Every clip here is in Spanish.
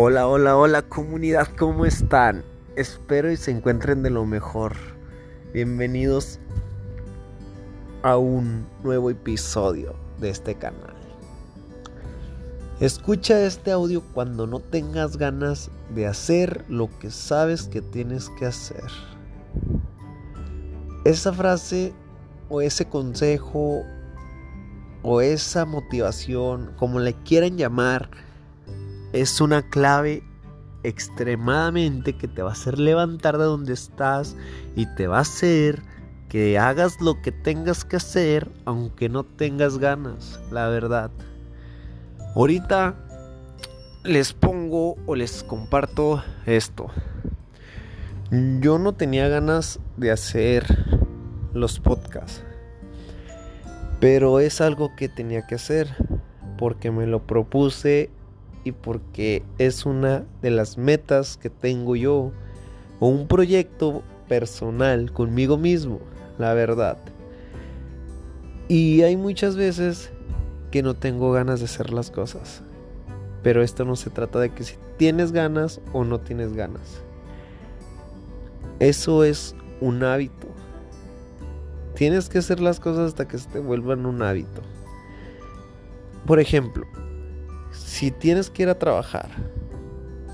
Hola, hola, hola comunidad, ¿cómo están? Espero y se encuentren de lo mejor. Bienvenidos a un nuevo episodio de este canal. Escucha este audio cuando no tengas ganas de hacer lo que sabes que tienes que hacer. Esa frase o ese consejo o esa motivación, como le quieran llamar, es una clave extremadamente que te va a hacer levantar de donde estás y te va a hacer que hagas lo que tengas que hacer aunque no tengas ganas, la verdad. Ahorita les pongo o les comparto esto. Yo no tenía ganas de hacer los podcasts, pero es algo que tenía que hacer porque me lo propuse porque es una de las metas que tengo yo o un proyecto personal conmigo mismo, la verdad. Y hay muchas veces que no tengo ganas de hacer las cosas. Pero esto no se trata de que si tienes ganas o no tienes ganas. Eso es un hábito. Tienes que hacer las cosas hasta que se te vuelvan un hábito. Por ejemplo, si tienes que ir a trabajar,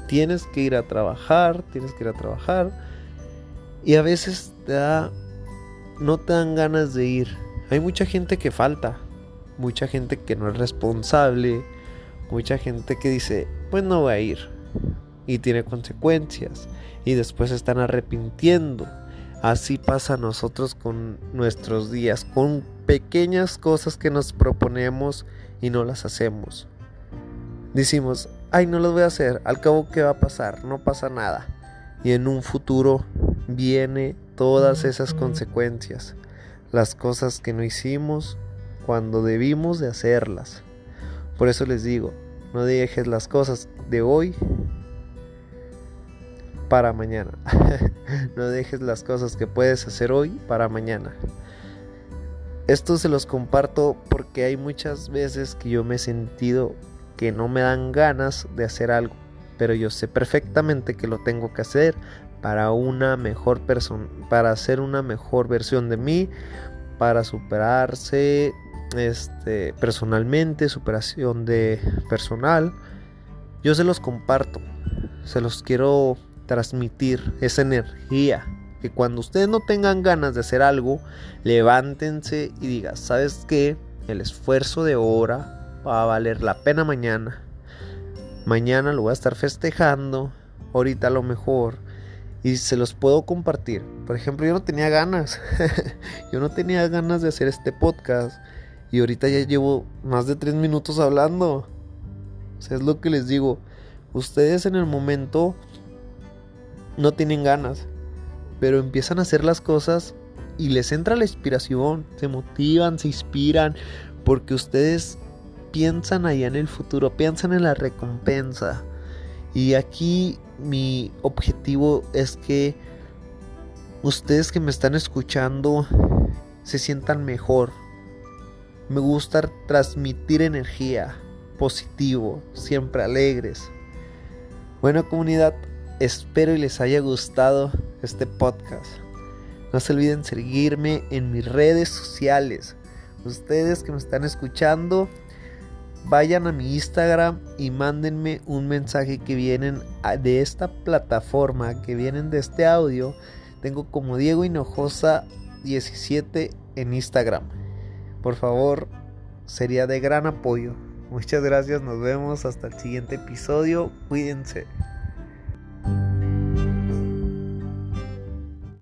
tienes que ir a trabajar, tienes que ir a trabajar y a veces te da no te dan ganas de ir. Hay mucha gente que falta, mucha gente que no es responsable, mucha gente que dice, pues no voy a ir y tiene consecuencias y después están arrepintiendo. Así pasa a nosotros con nuestros días, con pequeñas cosas que nos proponemos y no las hacemos. Decimos, ay, no lo voy a hacer, al cabo, ¿qué va a pasar? No pasa nada. Y en un futuro viene todas esas consecuencias, las cosas que no hicimos cuando debimos de hacerlas. Por eso les digo, no dejes las cosas de hoy para mañana. no dejes las cosas que puedes hacer hoy para mañana. Esto se los comparto porque hay muchas veces que yo me he sentido que no me dan ganas de hacer algo, pero yo sé perfectamente que lo tengo que hacer para una mejor persona, para ser una mejor versión de mí, para superarse este personalmente, superación de personal. Yo se los comparto, se los quiero transmitir esa energía que cuando ustedes no tengan ganas de hacer algo, levántense y digan, ¿sabes qué? El esfuerzo de ahora va a valer la pena mañana. Mañana lo voy a estar festejando, ahorita a lo mejor, y se los puedo compartir. Por ejemplo, yo no tenía ganas, yo no tenía ganas de hacer este podcast, y ahorita ya llevo más de tres minutos hablando. O sea, es lo que les digo, ustedes en el momento no tienen ganas, pero empiezan a hacer las cosas y les entra la inspiración, se motivan, se inspiran, porque ustedes piensan allá en el futuro, piensan en la recompensa. Y aquí mi objetivo es que ustedes que me están escuchando se sientan mejor. Me gusta transmitir energía, positivo, siempre alegres. Bueno comunidad, espero y les haya gustado este podcast. No se olviden seguirme en mis redes sociales. Ustedes que me están escuchando, vayan a mi Instagram y mándenme un mensaje que vienen de esta plataforma, que vienen de este audio. Tengo como Diego Hinojosa 17 en Instagram. Por favor, sería de gran apoyo. Muchas gracias, nos vemos hasta el siguiente episodio. Cuídense.